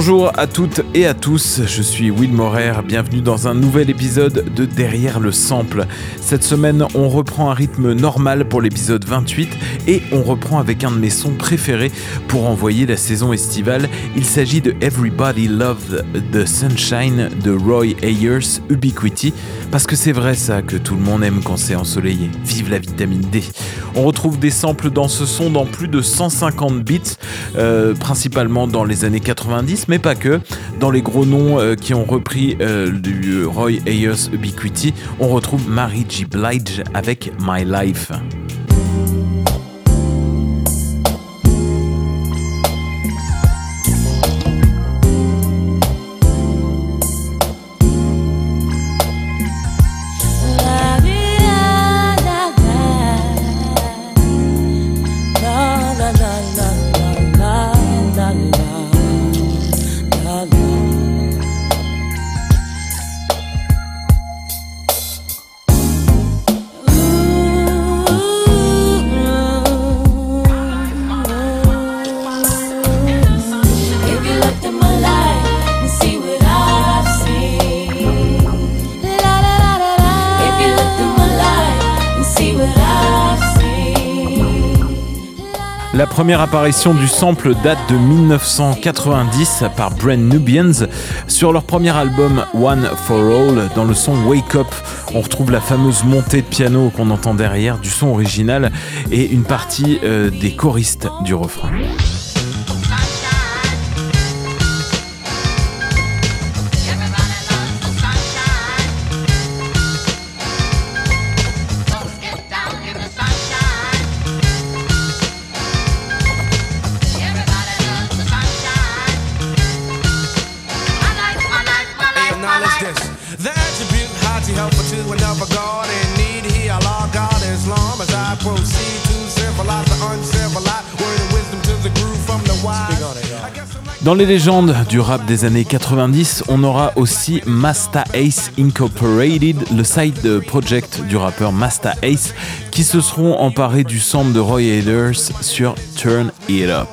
Bonjour à toutes et à tous, je suis Will Morer, bienvenue dans un nouvel épisode de Derrière le Sample. Cette semaine, on reprend un rythme normal pour l'épisode 28 et on reprend avec un de mes sons préférés pour envoyer la saison estivale. Il s'agit de Everybody Love the Sunshine de Roy Ayers Ubiquity, parce que c'est vrai ça que tout le monde aime quand c'est ensoleillé. Vive la vitamine D. On retrouve des samples dans ce son dans plus de 150 bits, euh, principalement dans les années 90 mais pas que. Dans les gros noms euh, qui ont repris euh, du Roy Ayers Ubiquity, on retrouve Mary G. Blige avec My Life. Première apparition du sample date de 1990 par Brand Nubians sur leur premier album One for All. Dans le son Wake Up, on retrouve la fameuse montée de piano qu'on entend derrière du son original et une partie euh, des choristes du refrain. Dans les légendes du rap des années 90, on aura aussi Masta Ace Incorporated, le side project du rappeur Masta Ace, qui se seront emparés du sample de Roy Ayers sur Turn It Up.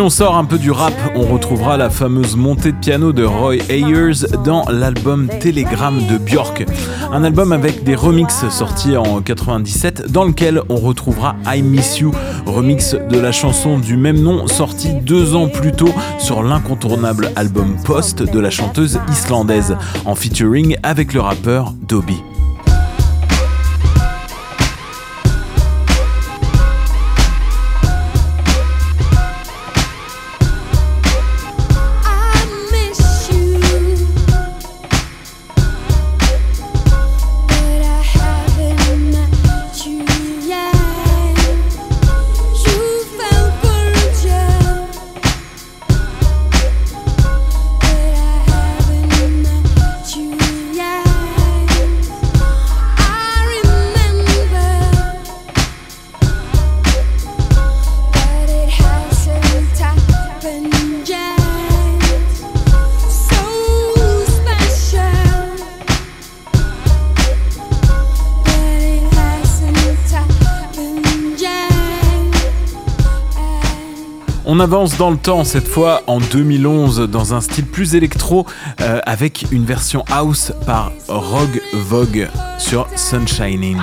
Si on sort un peu du rap, on retrouvera la fameuse montée de piano de Roy Ayers dans l'album Telegram de Björk. Un album avec des remixes sortis en 97 dans lequel on retrouvera I Miss You, remix de la chanson du même nom sorti deux ans plus tôt sur l'incontournable album Post de la chanteuse islandaise en featuring avec le rappeur Dobby. On avance dans le temps, cette fois en 2011, dans un style plus électro, euh, avec une version house par Rogue Vogue sur Sunshining.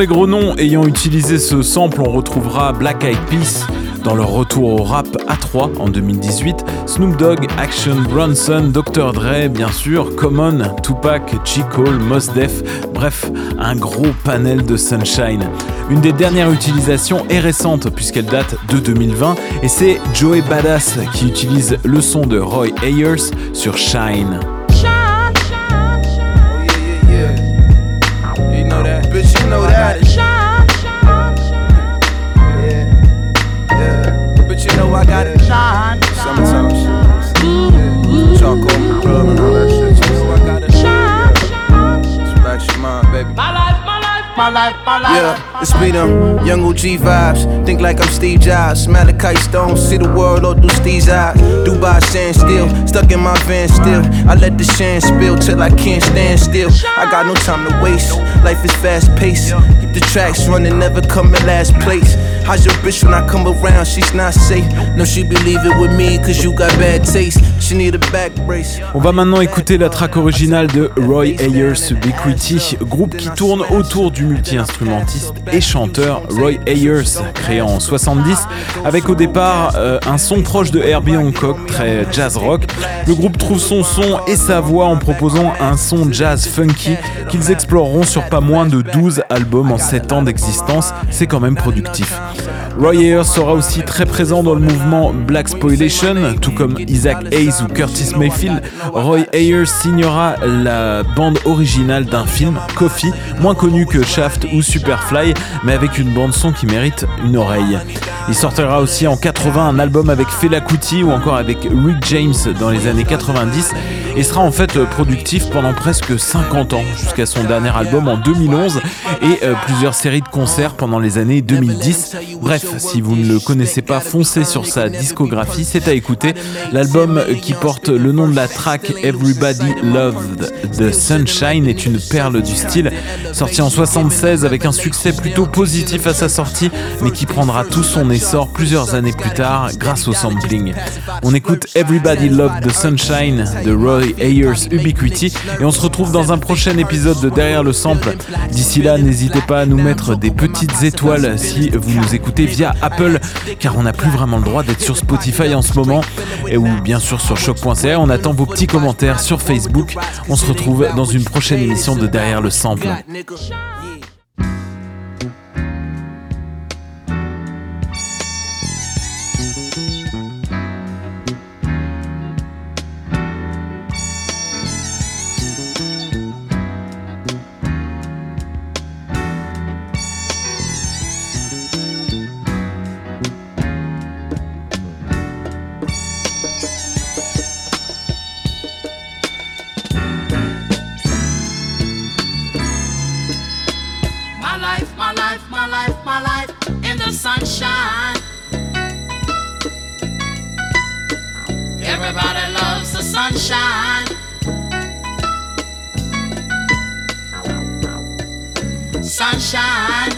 Les gros noms ayant utilisé ce sample, on retrouvera Black Eyed Peas dans leur retour au rap A3 en 2018, Snoop Dogg, Action Bronson, Dr. Dre, bien sûr, Common, Tupac, J. Cole, Mos Def, bref, un gros panel de Sunshine. Une des dernières utilisations est récente puisqu'elle date de 2020 et c'est Joey Badass qui utilise le son de Roy Ayers sur Shine. Shine, shine, shine, Yeah, yeah, yeah. You know that. Bitch, you know that. Yeah, it's me them young OG vibes. Think like I'm Steve Jobs. Malachi Stone, see the world all through Steve's eyes. Dubai sand still, stuck in my van still. I let the shine spill till I can't stand still. I got no time to waste. Life is fast paced. Keep the tracks running, never come in last place. How's your bitch when I come around? She's not safe. No, she be leaving with me cause you got bad taste. She need a back brace. On va maintenant écouter la track originale de Roy Ayers Ubiquity, groupe qui tourne autour du multi-instrumentiste et chanteur Roy Ayers, créé en 70, avec au départ euh, un son proche de Herbie Hancock, très jazz rock. Le groupe trouve son son et sa voix en proposant un son jazz funky qu'ils exploreront sur pas moins de 12 albums en 7 ans d'existence, c'est quand même productif. Roy Ayers sera aussi très présent dans le mouvement Black Spoilation, tout comme Isaac Hayes ou Curtis Mayfield. Roy Ayers signera la bande originale d'un film, Coffee, moins connu que Shaft ou Superfly, mais avec une bande son qui mérite une oreille. Il sortira aussi en 80 un album avec Fela Kuti ou encore avec Rick James dans les années 90 et sera en fait productif pendant presque 50 ans jusqu'à son dernier album en 2011 et euh, plusieurs séries de concerts pendant les années 2010. Bref, si vous ne le connaissez pas, foncez sur sa discographie, c'est à écouter. L'album qui porte le nom de la track Everybody Loved the Sunshine est une perle du style, sorti en 76 avec un succès positif à sa sortie, mais qui prendra tout son essor plusieurs années plus tard grâce au sampling. On écoute Everybody Loved the Sunshine de Roy Ayers Ubiquity et on se retrouve dans un prochain épisode de Derrière le Sample. D'ici là, n'hésitez pas à nous mettre des petites étoiles si vous nous écoutez via Apple, car on n'a plus vraiment le droit d'être sur Spotify en ce moment, et ou bien sûr sur choc.ca. On attend vos petits commentaires sur Facebook. On se retrouve dans une prochaine émission de Derrière le Sample. My life, my life, in the sunshine. Everybody loves the sunshine. Sunshine.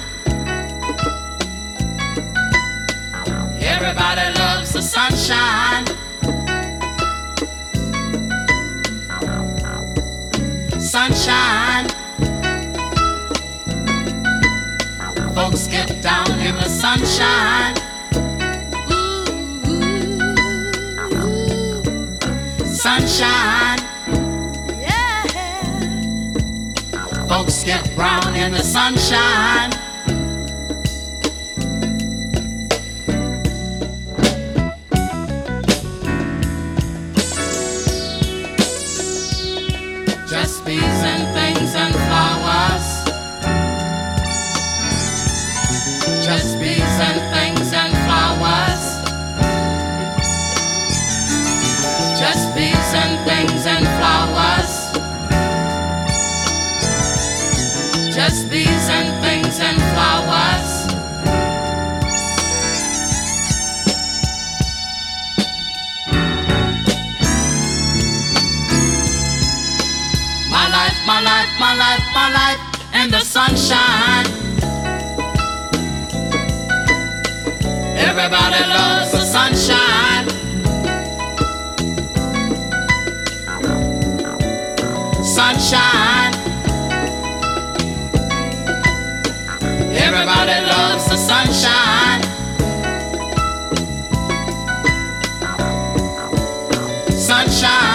Everybody loves the sunshine. Sunshine. Get down in the sunshine. Sunshine. Folks get brown in the sunshine. Everybody loves the sunshine. Sunshine. Everybody loves the sunshine. Sunshine.